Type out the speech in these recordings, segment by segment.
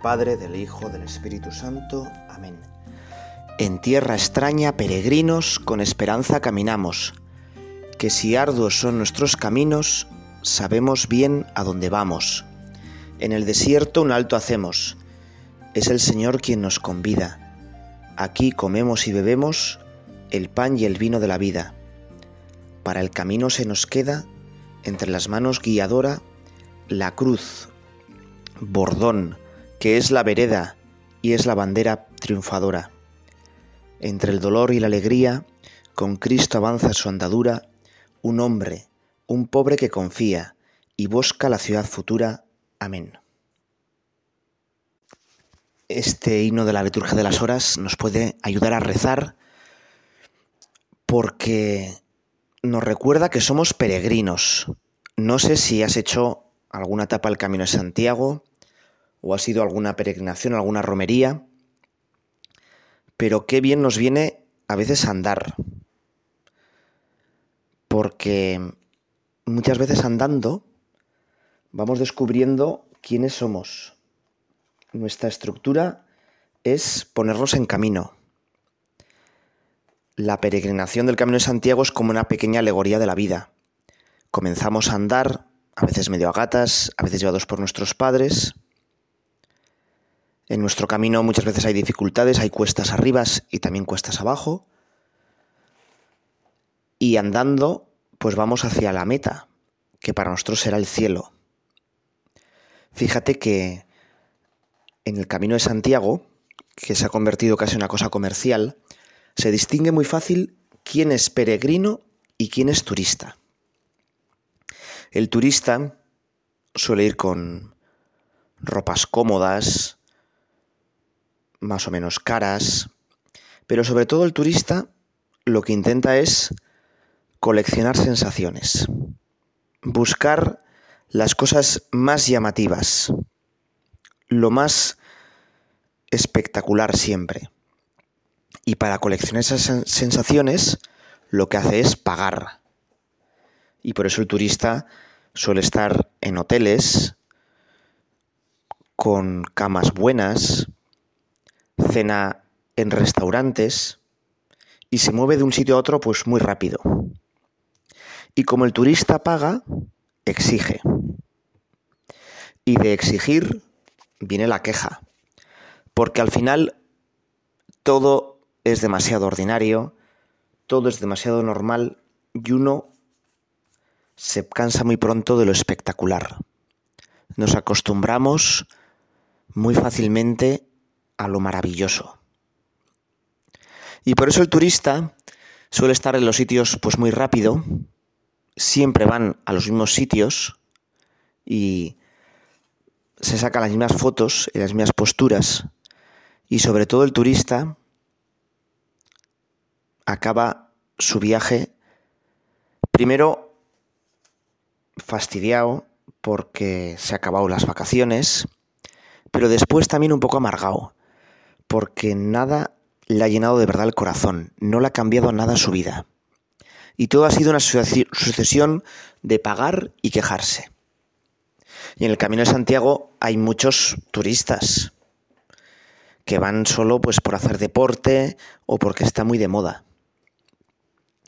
Padre, del Hijo, del Espíritu Santo. Amén. En tierra extraña, peregrinos, con esperanza caminamos, que si arduos son nuestros caminos, sabemos bien a dónde vamos. En el desierto un alto hacemos, es el Señor quien nos convida. Aquí comemos y bebemos el pan y el vino de la vida. Para el camino se nos queda, entre las manos guiadora, la cruz, bordón, que es la vereda y es la bandera triunfadora. Entre el dolor y la alegría, con Cristo avanza su andadura, un hombre, un pobre que confía y busca la ciudad futura. Amén. Este himno de la liturgia de las horas nos puede ayudar a rezar porque nos recuerda que somos peregrinos. No sé si has hecho alguna etapa del Camino de Santiago o ha sido alguna peregrinación, alguna romería, pero qué bien nos viene a veces andar, porque muchas veces andando vamos descubriendo quiénes somos. Nuestra estructura es ponernos en camino. La peregrinación del Camino de Santiago es como una pequeña alegoría de la vida. Comenzamos a andar, a veces medio a gatas, a veces llevados por nuestros padres, en nuestro camino muchas veces hay dificultades, hay cuestas arriba y también cuestas abajo. Y andando, pues vamos hacia la meta, que para nosotros será el cielo. Fíjate que en el camino de Santiago, que se ha convertido casi en una cosa comercial, se distingue muy fácil quién es peregrino y quién es turista. El turista suele ir con ropas cómodas, más o menos caras, pero sobre todo el turista lo que intenta es coleccionar sensaciones, buscar las cosas más llamativas, lo más espectacular siempre. Y para coleccionar esas sensaciones lo que hace es pagar. Y por eso el turista suele estar en hoteles con camas buenas, cena en restaurantes y se mueve de un sitio a otro pues muy rápido. Y como el turista paga, exige. Y de exigir viene la queja. Porque al final todo es demasiado ordinario, todo es demasiado normal y uno se cansa muy pronto de lo espectacular. Nos acostumbramos muy fácilmente a lo maravilloso. Y por eso el turista suele estar en los sitios pues muy rápido, siempre van a los mismos sitios y se sacan las mismas fotos y las mismas posturas. Y sobre todo el turista acaba su viaje primero fastidiado porque se han acabado las vacaciones, pero después también un poco amargado porque nada le ha llenado de verdad el corazón, no le ha cambiado nada su vida. Y todo ha sido una sucesión de pagar y quejarse. Y en el Camino de Santiago hay muchos turistas que van solo pues por hacer deporte o porque está muy de moda.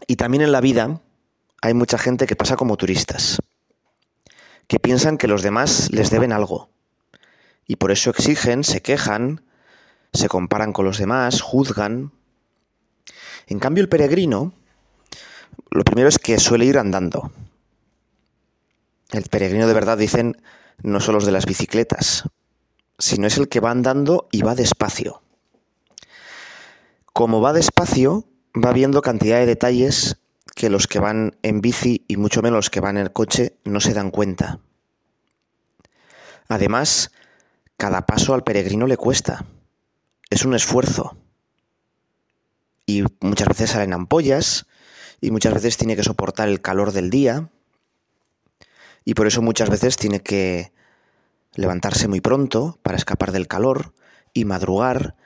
Y también en la vida hay mucha gente que pasa como turistas, que piensan que los demás les deben algo. Y por eso exigen, se quejan, se comparan con los demás, juzgan. En cambio, el peregrino, lo primero es que suele ir andando. El peregrino de verdad, dicen, no son los de las bicicletas, sino es el que va andando y va despacio. Como va despacio, va viendo cantidad de detalles que los que van en bici y mucho menos los que van en el coche no se dan cuenta. Además, cada paso al peregrino le cuesta es un esfuerzo. Y muchas veces salen ampollas y muchas veces tiene que soportar el calor del día y por eso muchas veces tiene que levantarse muy pronto para escapar del calor y madrugar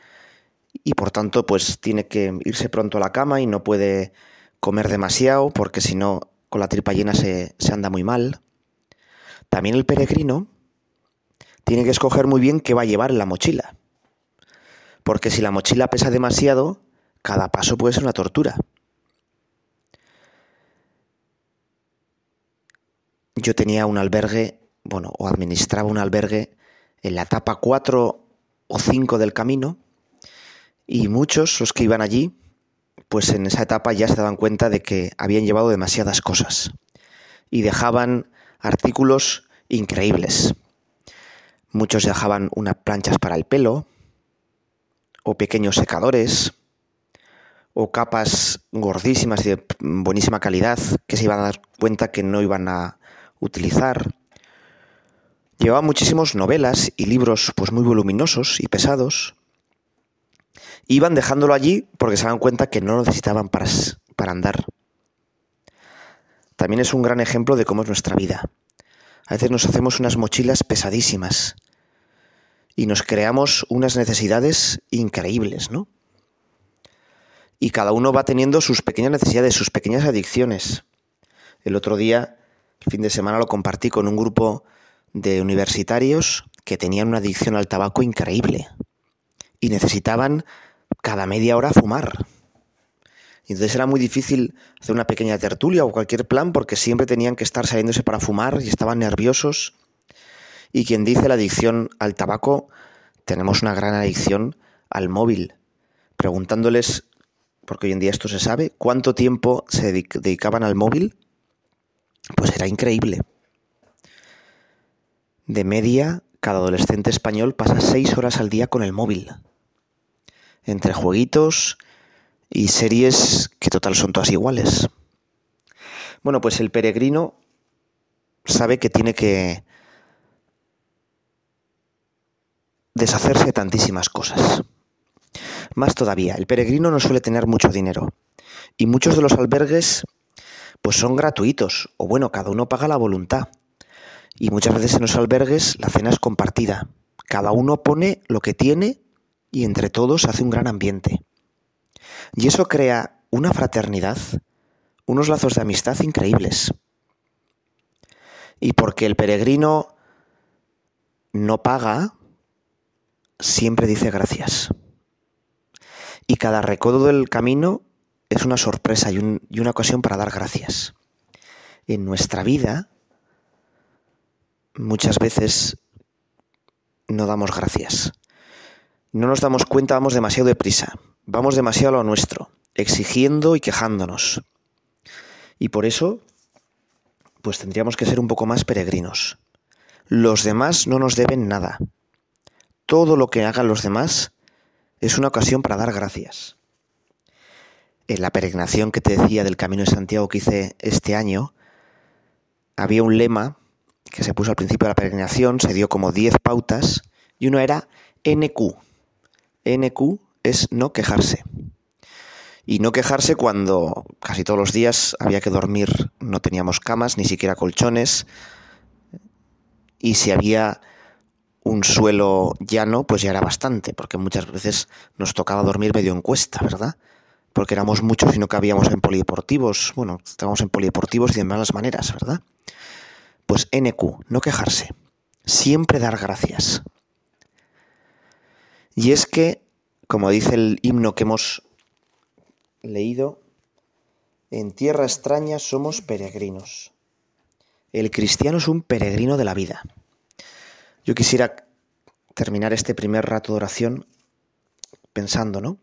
y por tanto pues tiene que irse pronto a la cama y no puede comer demasiado porque si no con la tripa llena se, se anda muy mal. También el peregrino tiene que escoger muy bien qué va a llevar en la mochila. Porque si la mochila pesa demasiado, cada paso puede ser una tortura. Yo tenía un albergue, bueno, o administraba un albergue en la etapa 4 o 5 del camino, y muchos, los que iban allí, pues en esa etapa ya se daban cuenta de que habían llevado demasiadas cosas y dejaban artículos increíbles. Muchos dejaban unas planchas para el pelo, o pequeños secadores, o capas gordísimas y de buenísima calidad que se iban a dar cuenta que no iban a utilizar. Llevaban muchísimos novelas y libros pues muy voluminosos y pesados. Iban dejándolo allí porque se daban cuenta que no lo necesitaban para, para andar. También es un gran ejemplo de cómo es nuestra vida. A veces nos hacemos unas mochilas pesadísimas y nos creamos unas necesidades increíbles, ¿no? Y cada uno va teniendo sus pequeñas necesidades, sus pequeñas adicciones. El otro día, el fin de semana, lo compartí con un grupo de universitarios que tenían una adicción al tabaco increíble y necesitaban cada media hora fumar. Y entonces era muy difícil hacer una pequeña tertulia o cualquier plan porque siempre tenían que estar saliéndose para fumar y estaban nerviosos. Y quien dice la adicción al tabaco, tenemos una gran adicción al móvil. Preguntándoles, porque hoy en día esto se sabe, cuánto tiempo se dedicaban al móvil, pues era increíble. De media, cada adolescente español pasa seis horas al día con el móvil. Entre jueguitos, y series que total son todas iguales. Bueno, pues el peregrino sabe que tiene que deshacerse de tantísimas cosas. Más todavía, el peregrino no suele tener mucho dinero y muchos de los albergues pues son gratuitos o bueno, cada uno paga la voluntad. Y muchas veces en los albergues la cena es compartida. Cada uno pone lo que tiene y entre todos hace un gran ambiente. Y eso crea una fraternidad, unos lazos de amistad increíbles. Y porque el peregrino no paga, siempre dice gracias. Y cada recodo del camino es una sorpresa y, una ocasión para dar gracias. En nuestra vida, muchas veces no damos gracias. No nos damos cuenta, vamos demasiado deprisa. Vamos demasiado a lo nuestro, exigiendo y quejándonos. Y por eso, pues tendríamos que ser un poco más peregrinos. Los demás no nos deben nada. Todo lo que hagan los demás es una ocasión para dar gracias. En la peregrinación que te decía del Camino de Santiago que hice este año, había un lema que se puso al principio de la peregrinación, se dio como 10 pautas, y uno era NQ. NQ es no quejarse. Y no quejarse cuando casi todos los días había que dormir, no teníamos camas, ni siquiera colchones, y si había un suelo llano, pues ya era bastante, porque muchas veces nos tocaba dormir medio en cuesta, ¿verdad? Porque éramos muchos y no cabíamos en polideportivos, bueno, estábamos en polideportivos y de malas maneras, ¿verdad? Pues NQ, no quejarse, siempre dar gracias. Y es que como dice el himno que hemos leído, en tierra extraña somos peregrinos. El cristiano es un peregrino de la vida. Yo quisiera terminar este primer rato de oración pensando, ¿no?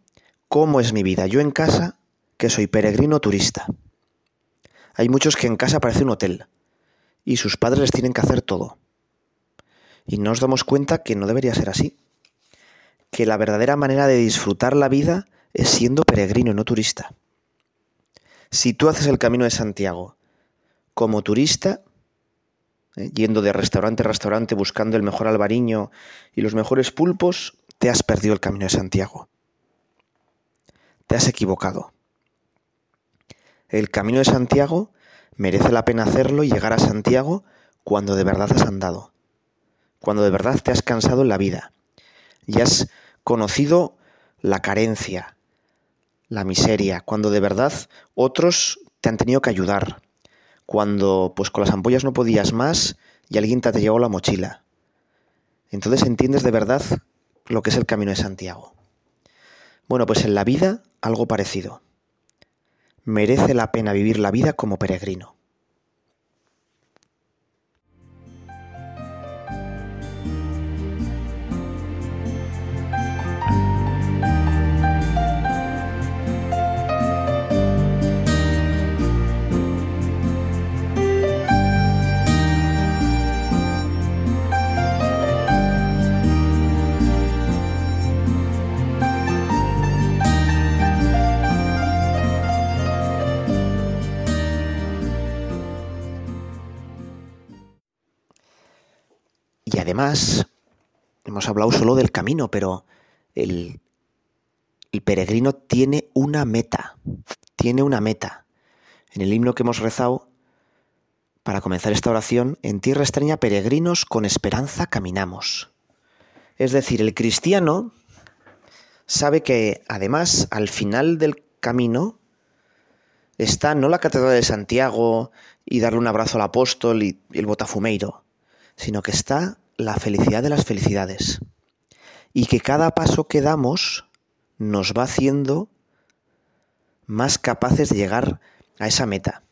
¿Cómo es mi vida? Yo en casa, que soy peregrino turista. Hay muchos que en casa parece un hotel y sus padres les tienen que hacer todo. Y no nos damos cuenta que no debería ser así que la verdadera manera de disfrutar la vida es siendo peregrino, no turista. Si tú haces el camino de Santiago como turista, yendo de restaurante a restaurante buscando el mejor albariño y los mejores pulpos, te has perdido el camino de Santiago. Te has equivocado. El camino de Santiago merece la pena hacerlo y llegar a Santiago cuando de verdad has andado, cuando de verdad te has cansado en la vida y has conocido la carencia, la miseria, cuando de verdad otros te han tenido que ayudar, cuando pues con las ampollas no podías más y alguien te llevado la mochila. entonces entiendes de verdad lo que es el camino de Santiago. Bueno, pues en la vida algo parecido. Merece la pena vivir la vida como peregrino. Hemos hablado solo del camino, pero el, el peregrino tiene una meta, tiene una meta. En el himno que hemos rezado, para comenzar esta oración, en tierra extraña, peregrinos con esperanza caminamos. Es decir, el cristiano sabe que además al final del camino está no la Catedral de Santiago y darle un abrazo al apóstol y el botafumeiro, sino que está la felicidad de las felicidades. Y que cada paso que damos nos va haciendo más capaces de llegar a esa meta.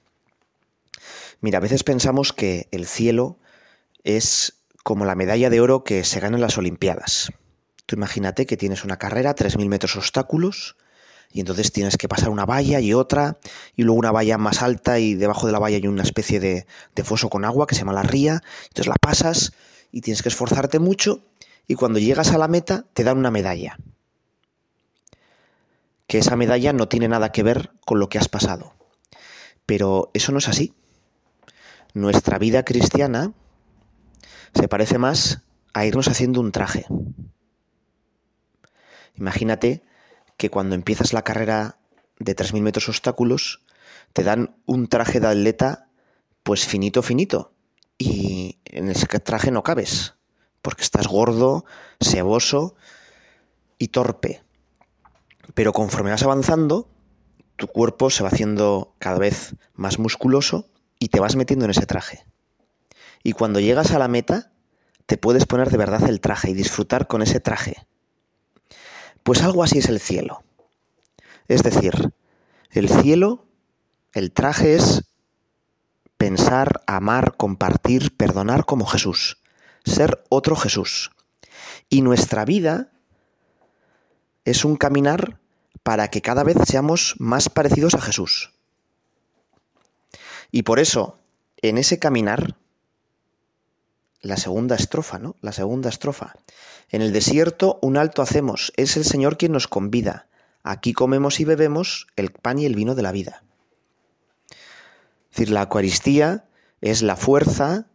Mira, a veces pensamos que el cielo es como la medalla de oro que se gana en las Olimpiadas. Tú imagínate que tienes una carrera, 3.000 metros obstáculos, y entonces tienes que pasar una valla y otra, y luego una valla más alta y debajo de la valla hay una especie de, de foso con agua que se llama la ría, entonces la pasas y tienes que esforzarte mucho y cuando llegas a la meta te dan una medalla. Que esa medalla no tiene nada que ver con lo que has pasado. Pero eso no es así. Nuestra vida cristiana se parece más a irnos haciendo un traje. Imagínate que cuando empiezas la carrera de 3.000 metros obstáculos, te dan un traje de atleta pues finito, finito, y en ese traje no cabes, porque estás gordo, seboso y torpe. Pero conforme vas avanzando, tu cuerpo se va haciendo cada vez más musculoso y te vas metiendo en ese traje. Y cuando llegas a la meta, te puedes poner de verdad el traje y disfrutar con ese traje. Pues algo así es el cielo. Es decir, el cielo, el traje es pensar, amar, compartir, perdonar como Jesús, ser otro Jesús. Y nuestra vida es un caminar para que cada vez seamos más parecidos a Jesús. Y por eso, en ese caminar, la segunda estrofa, ¿no? La segunda estrofa. En el desierto un alto hacemos, es el Señor quien nos convida. Aquí comemos y bebemos el pan y el vino de la vida. Es decir, la Eucaristía es la fuerza.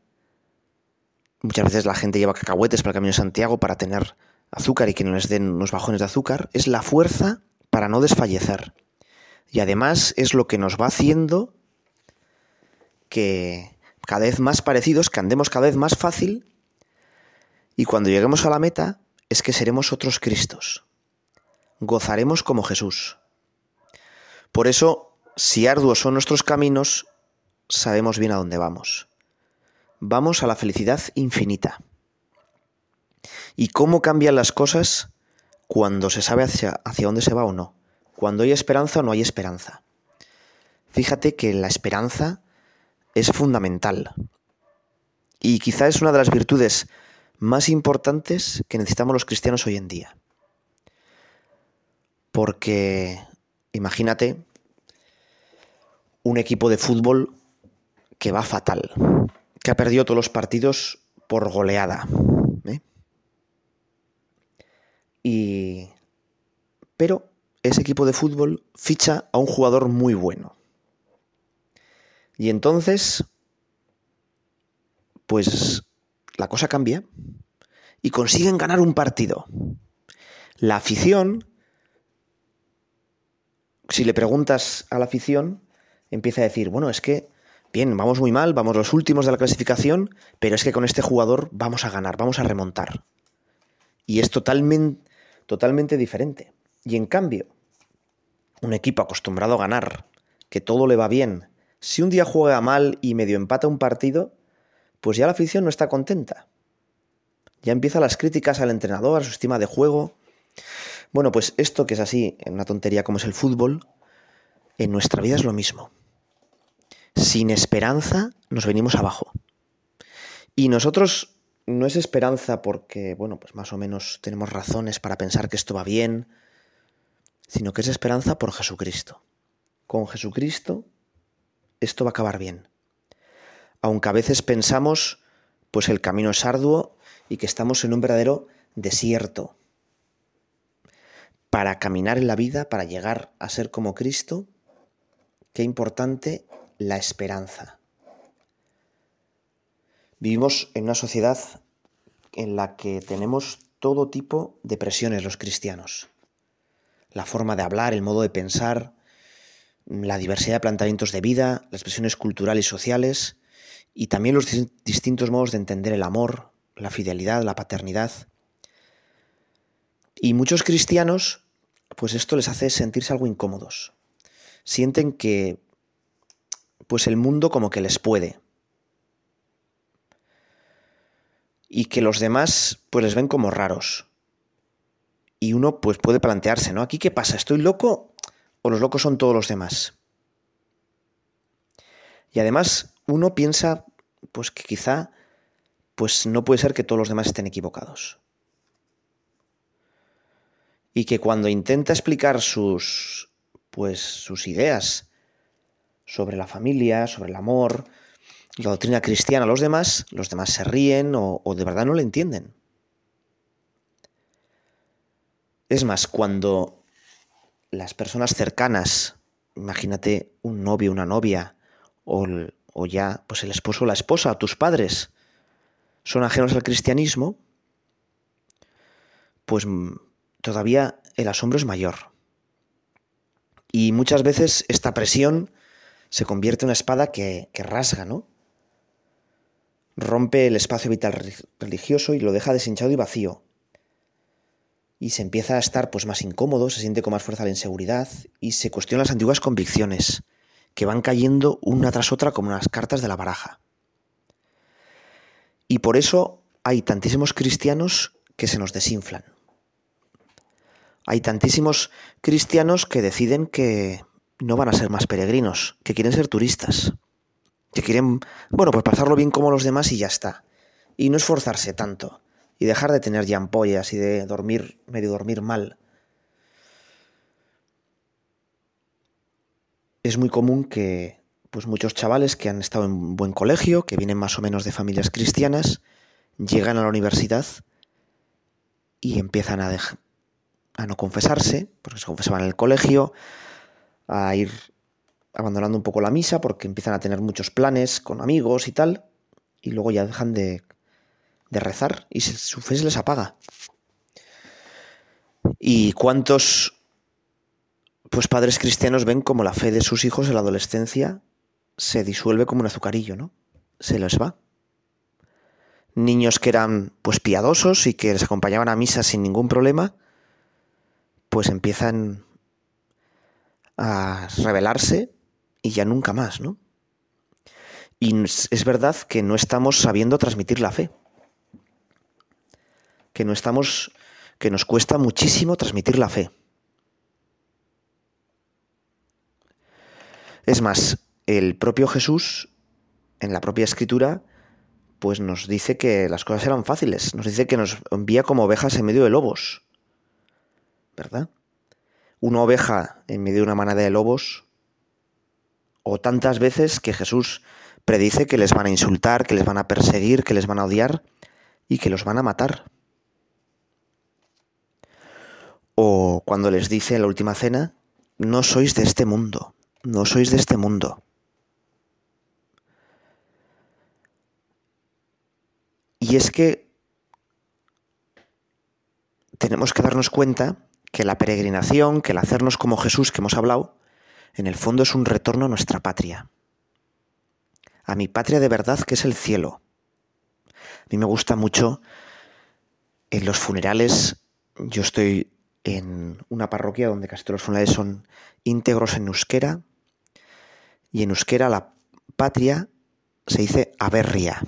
Muchas veces la gente lleva cacahuetes para el Camino de Santiago para tener azúcar y que no les den unos bajones de azúcar. Es la fuerza para no desfallecer. Y además es lo que nos va haciendo que cada vez más parecidos, que andemos cada vez más fácil y cuando lleguemos a la meta es que seremos otros Cristos. Gozaremos como Jesús. Por eso, si arduos son nuestros caminos, sabemos bien a dónde vamos. Vamos a la felicidad infinita. ¿Y cómo cambian las cosas cuando se sabe hacia, hacia dónde se va o no? Cuando hay esperanza o no hay esperanza. Fíjate que la esperanza es fundamental. Y quizá es una de las virtudes más importantes que necesitamos los cristianos hoy en día. Porque imagínate un equipo de fútbol que va fatal, que ha perdido todos los partidos por goleada. ¿eh? Y... Pero ese equipo de fútbol ficha a un jugador muy bueno. Y entonces, pues la cosa cambia y consiguen ganar un partido. La afición, si le preguntas a la afición, empieza a decir, bueno, es que bien, vamos muy mal, vamos los últimos de la clasificación, pero es que con este jugador vamos a ganar, vamos a remontar. Y es totalmente, totalmente diferente. Y en cambio, un equipo acostumbrado a ganar, que todo le va bien, si un día juega mal y medio empata un partido, pues ya la afición no está contenta. Ya empiezan las críticas al entrenador, a su estima de juego. Bueno, pues esto que es así, en una tontería como es el fútbol, en nuestra vida es lo mismo. Sin esperanza nos venimos abajo. Y nosotros no es esperanza porque, bueno, pues más o menos tenemos razones para pensar que esto va bien, sino que es esperanza por Jesucristo. Con Jesucristo esto va a acabar bien. Aunque a veces pensamos, pues el camino es arduo y que estamos en un verdadero desierto. Para caminar en la vida, para llegar a ser como Cristo, qué importante la esperanza. Vivimos en una sociedad en la que tenemos todo tipo de presiones los cristianos. La forma de hablar, el modo de pensar, la diversidad de planteamientos de vida, las presiones culturales y sociales, y también los distintos modos de entender el amor, la fidelidad, la paternidad. Y muchos cristianos, pues esto les hace sentirse algo incómodos. Sienten que, pues el mundo como que les puede. Y que los demás, pues les ven como raros. Y uno, pues puede plantearse, ¿no? ¿Aquí qué pasa? ¿Estoy loco o los locos son todos los demás? Y además, uno piensa, pues que quizá pues no puede ser que todos los demás estén equivocados. Y que cuando intenta explicar sus pues sus ideas sobre la familia, sobre el amor, la doctrina cristiana a los demás, los demás se ríen o, o de verdad no le entienden. Es más, cuando las personas cercanas, imagínate un novio, una novia, o, o ya pues el esposo o la esposa, tus padres, son ajenos al cristianismo, pues mm, todavía el asombro es mayor. Y muchas veces esta presión se convierte en una espada que, rasga, ¿no? Rompe el espacio vital religioso y lo deja deshinchado y vacío. Y se empieza a estar pues más incómodo, se siente con más fuerza la inseguridad y se cuestionan las antiguas convicciones, que van cayendo una tras otra como unas cartas de la baraja. Y por eso hay tantísimos cristianos que se nos desinflan. Hay tantísimos cristianos que deciden que no van a ser más peregrinos, que quieren ser turistas, que quieren, bueno, pues pasarlo bien como los demás y ya está. Y no esforzarse tanto, y dejar de tener ya ampollas y de dormir, medio dormir mal. Es muy común que pues muchos chavales que han estado en buen colegio, que vienen más o menos de familias cristianas, llegan a la universidad y empiezan a, a no confesarse, porque se confesaban en el colegio, a ir abandonando un poco la misa porque empiezan a tener muchos planes con amigos y tal, y luego ya dejan de, de rezar y su fe se les apaga. ¿Y cuántos pues padres cristianos ven como la fe de sus hijos en la adolescencia se disuelve como un azucarillo, ¿no? Se les va. Niños que eran pues piadosos y que les acompañaban a misa sin ningún problema, pues empiezan a rebelarse y ya nunca más, ¿no? Y es verdad que no estamos sabiendo transmitir la fe. Que no estamos que nos cuesta muchísimo transmitir la fe. Es más, el propio Jesús, en la propia escritura, pues nos dice que las cosas eran fáciles, nos dice que nos envía como ovejas en medio de lobos, ¿verdad? Una oveja en medio de una manada de lobos, o tantas veces que Jesús predice que les van a insultar, que les van a perseguir, que les van a odiar y que los van a matar. O cuando les dice en la última cena, no sois de este mundo, no sois de este mundo. Y es que tenemos que darnos cuenta que la peregrinación, que el hacernos como Jesús que hemos hablado, en el fondo es un retorno a nuestra patria. A mi patria de verdad que es el cielo. A mí me gusta mucho en los funerales, yo estoy en una parroquia donde casi todos los funerales son íntegros en euskera, y en euskera la patria se dice aberria,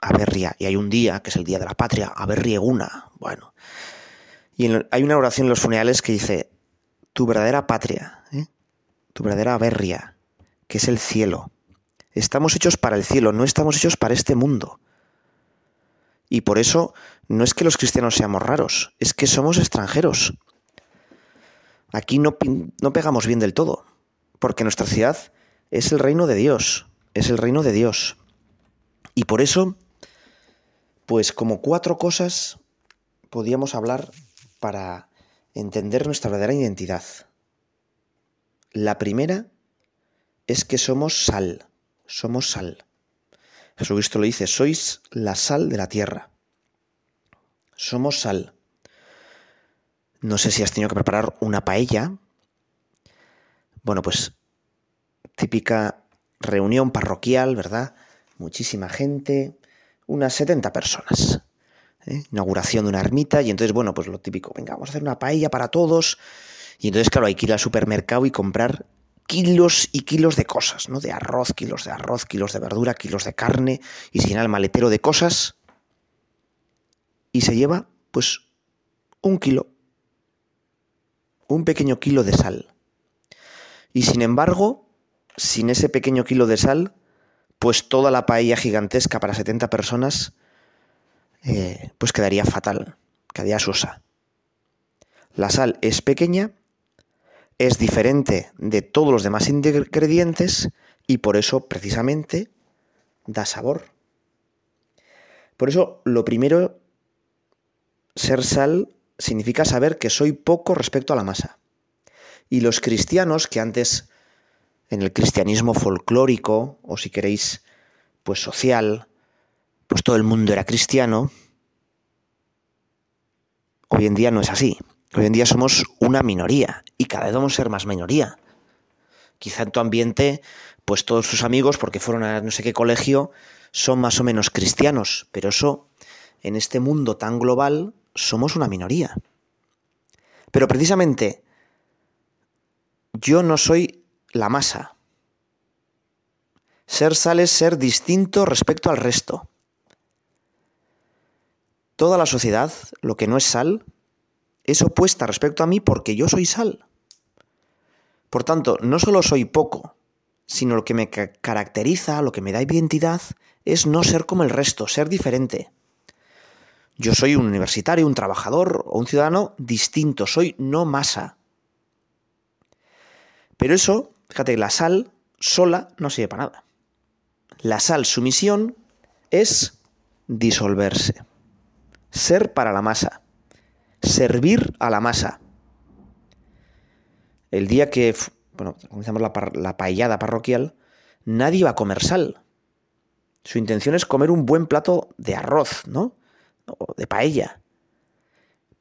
aberria, y hay un día, que es el Día de la Patria, aberrieguna, bueno. Y hay una oración en los funerales que dice, tu verdadera patria, ¿eh? tu verdadera aberria, que es el cielo. Estamos hechos para el cielo, no estamos hechos para este mundo. Y por eso no es que los cristianos seamos raros, es que somos extranjeros. Aquí no, no pegamos bien del todo, porque nuestra ciudad es el reino de Dios, es el reino de Dios. Y por eso, pues como cuatro cosas podíamos hablar para entender nuestra verdadera identidad. La primera es que somos sal, somos sal. Jesucristo lo dice, sois la sal de la tierra. Somos sal. No sé si has tenido que preparar una paella. Bueno, pues típica reunión parroquial, ¿verdad? Muchísima gente, unas 70 personas. ¿Eh? Inauguración de una ermita y entonces, bueno, pues lo típico, venga, vamos a hacer una paella para todos. Y entonces, claro, hay que ir al supermercado y comprar kilos y kilos de cosas, ¿no? De arroz, kilos de arroz, kilos de verdura, kilos de carne, y se llena el maletero de cosas. Y se lleva, pues, un kilo un pequeño kilo de sal. Y sin embargo, sin ese pequeño kilo de sal, pues toda la paella gigantesca para 70 personas, eh, pues quedaría fatal, quedaría sosa. La sal es pequeña, es diferente de todos los demás ingredientes y por eso precisamente da sabor. Por eso lo primero, ser sal significa saber que soy poco respecto a la masa. Y los cristianos que antes en el cristianismo folclórico, o si queréis, pues social, pues todo el mundo era cristiano, hoy en día no es así. Hoy en día somos una minoría y cada vez vamos a ser más minoría. Quizá en tu ambiente, pues todos tus amigos, porque fueron a no sé qué colegio, son más o menos cristianos, pero eso, en este mundo tan global, somos una minoría. Pero precisamente yo no soy la masa. Ser sal es ser distinto respecto al resto. Toda la sociedad, lo que no es sal, es opuesta respecto a mí porque yo soy sal. Por tanto, no solo soy poco, sino lo que me caracteriza, lo que me da identidad, es no ser como el resto, ser diferente. Yo soy un universitario, un trabajador o un ciudadano distinto, soy no masa. Pero eso, fíjate, la sal sola no sirve para nada. La sal, su misión es disolverse, ser para la masa, servir a la masa. El día que, bueno, comenzamos la, la paellada parroquial, nadie va a comer sal. Su intención es comer un buen plato de arroz, ¿no? o de paella.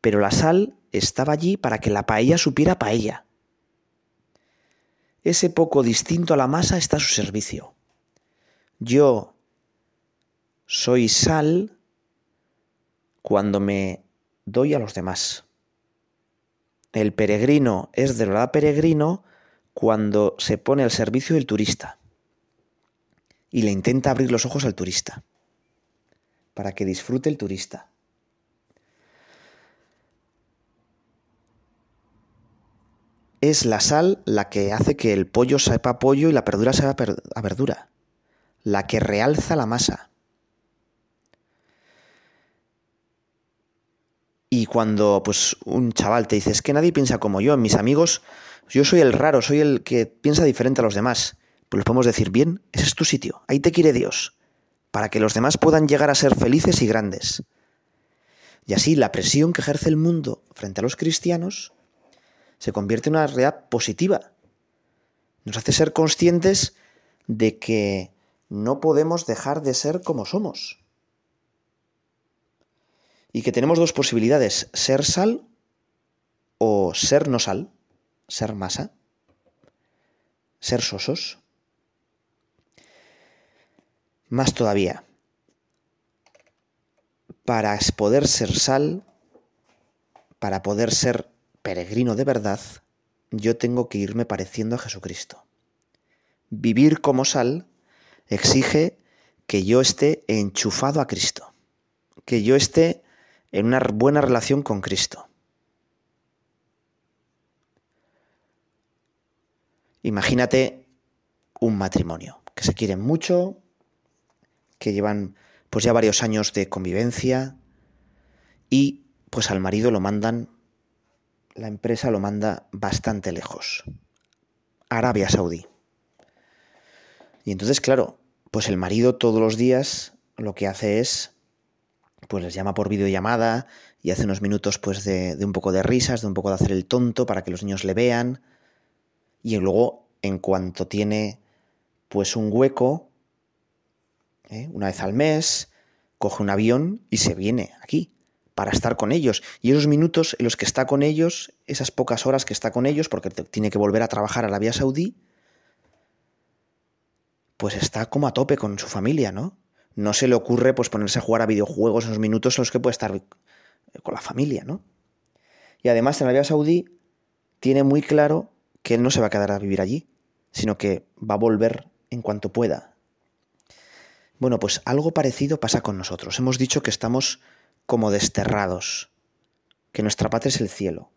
Pero la sal estaba allí para que la paella supiera paella. Ese poco distinto a la masa está a su servicio. Yo soy sal cuando me doy a los demás. El peregrino es de verdad peregrino cuando se pone al servicio del turista y le intenta abrir los ojos al turista para que disfrute el turista. Es la sal la que hace que el pollo sepa pollo y la verdura sepa a verdura, la que realza la masa. Y cuando pues un chaval te dice, es que nadie piensa como yo, en mis amigos, yo soy el raro, soy el que piensa diferente a los demás, pues les podemos decir, bien, ese es tu sitio, ahí te quiere Dios para que los demás puedan llegar a ser felices y grandes. Y así la presión que ejerce el mundo frente a los cristianos se convierte en una realidad positiva. Nos hace ser conscientes de que no podemos dejar de ser como somos. Y que tenemos dos posibilidades, ser sal o ser no sal, ser masa, ser sosos. Más todavía, para poder ser sal, para poder ser peregrino de verdad, yo tengo que irme pareciendo a Jesucristo. Vivir como sal exige que yo esté enchufado a Cristo, que yo esté en una buena relación con Cristo. Imagínate un matrimonio, que se quieren mucho, que llevan pues ya varios años de convivencia y pues al marido lo mandan, la empresa lo manda bastante lejos, Arabia Saudí. Y entonces, claro, pues el marido todos los días lo que hace es, pues les llama por videollamada y hace unos minutos pues de, de un poco de risas, de un poco de hacer el tonto para que los niños le vean. Y luego, en cuanto tiene pues un hueco, ¿eh? una vez al mes, coge un avión y se viene aquí para estar con ellos. Y esos minutos en los que está con ellos, esas pocas horas que está con ellos, porque tiene que volver a trabajar a la vía Saudí, pues está como a tope con su familia, ¿no? No se le ocurre pues ponerse a jugar a videojuegos en los minutos en los que puede estar con la familia, ¿no? Y además en vía Saudí tiene muy claro que él no se va a quedar a vivir allí, sino que va a volver en cuanto pueda. Bueno, pues algo parecido pasa con nosotros. Hemos dicho que estamos como desterrados, que nuestra patria es el cielo.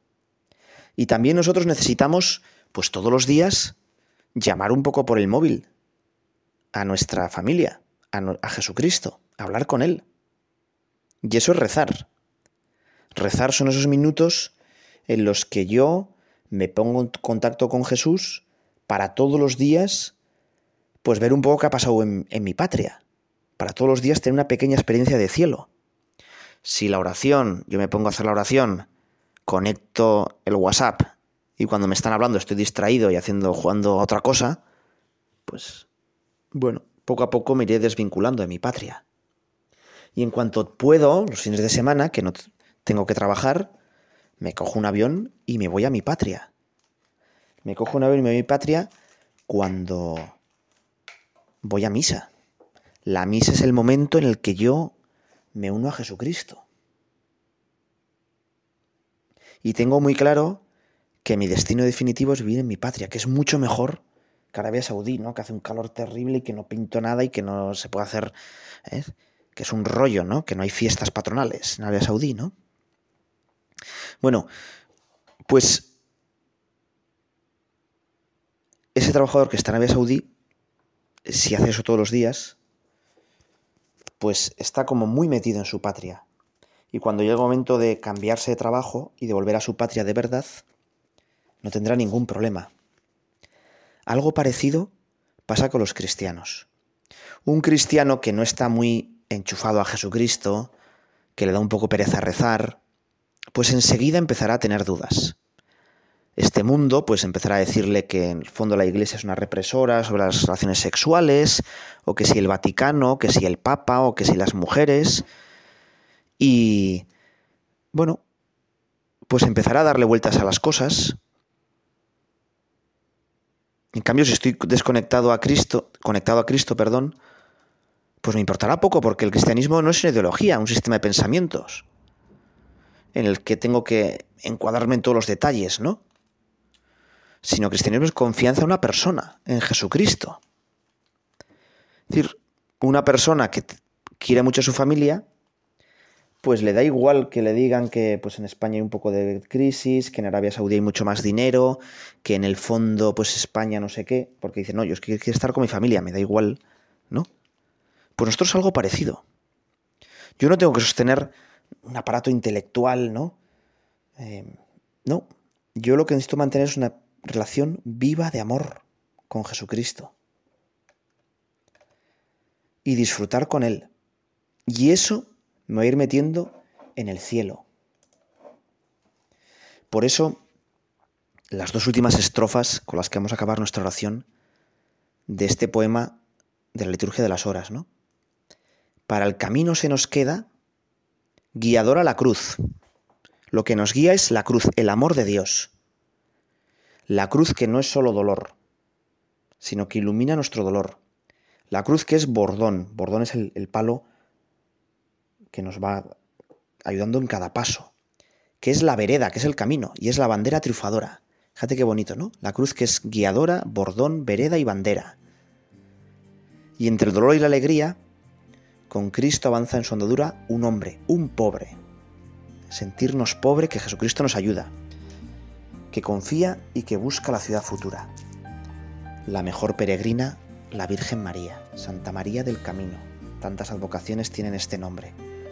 Y también nosotros necesitamos, pues todos los días, llamar un poco por el móvil a nuestra familia, a, Jesucristo, hablar con Él. Y eso es rezar. Rezar son esos minutos en los que yo me pongo en contacto con Jesús para todos los días, pues ver un poco qué ha pasado en, en mi patria, para todos los días tener una pequeña experiencia de cielo. Si la oración, yo me pongo a hacer la oración, conecto el WhatsApp y cuando me están hablando estoy distraído y haciendo, jugando a otra cosa, pues bueno, poco a poco me iré desvinculando de mi patria. Y en cuanto puedo, los fines de semana, que no tengo que trabajar, me cojo un avión y me voy a mi patria. Me cojo un avión y me voy a mi patria cuando voy a misa. La misa es el momento en el que yo me uno a Jesucristo. Y tengo muy claro que mi destino definitivo es vivir en mi patria, que es mucho mejor que Arabia Saudí, ¿no? Que hace un calor terrible y que no pinto nada y que no se puede hacer, ¿eh? que es un rollo, ¿no? Que no hay fiestas patronales en Arabia Saudí, ¿no? Bueno, pues ese trabajador que está en Arabia Saudí, si hace eso todos los días, pues está como muy metido en su patria. Y cuando llega el momento de cambiarse de trabajo y de volver a su patria de verdad, no tendrá ningún problema. Algo parecido pasa con los cristianos. Un cristiano que no está muy enchufado a Jesucristo, que le da un poco pereza rezar, pues enseguida empezará a tener dudas este mundo, pues empezará a decirle que en el fondo la Iglesia es una represora sobre las relaciones sexuales, o que si el Vaticano, que si el Papa, o que si las mujeres. Y bueno, pues empezará a darle vueltas a las cosas. En cambio, si estoy desconectado a Cristo, conectado a Cristo, perdón, pues me importará poco, porque el cristianismo no es una ideología, un sistema de pensamientos en el que tengo que encuadrarme en todos los detalles, ¿no? sino cristianismo es confianza en una persona, en Jesucristo. Es decir, una persona que quiere mucho a su familia, pues le da igual que le digan que pues en España hay un poco de crisis, que en Arabia Saudí hay mucho más dinero, que en el fondo pues España no sé qué, porque dice, no, yo es que quiero estar con mi familia, me da igual, ¿no? Pues nosotros algo parecido. Yo no tengo que sostener un aparato intelectual, ¿no? Eh, no, yo lo que necesito mantener es una relación viva de amor con Jesucristo. Y disfrutar con Él. Y eso me va a ir metiendo en el cielo. Por eso, las dos últimas estrofas con las que vamos a acabar nuestra oración de este poema de la liturgia de las horas, ¿no? Para el camino se nos queda guiadora la cruz. Lo que nos guía es la cruz, el amor de Dios. La cruz que no es solo dolor, sino que ilumina nuestro dolor. La cruz que es bordón. Bordón es el, palo que nos va ayudando en cada paso. Que es la vereda, que es el camino. Y es la bandera triunfadora. Fíjate qué bonito, ¿no? La cruz que es guiadora, bordón, vereda y bandera. Y entre el dolor y la alegría, Con Cristo avanza en su andadura un hombre, un pobre. Sentirnos pobre que Jesucristo nos ayuda, que confía y que busca la ciudad futura. La mejor peregrina, la Virgen María, Santa María del Camino. Tantas advocaciones tienen este nombre.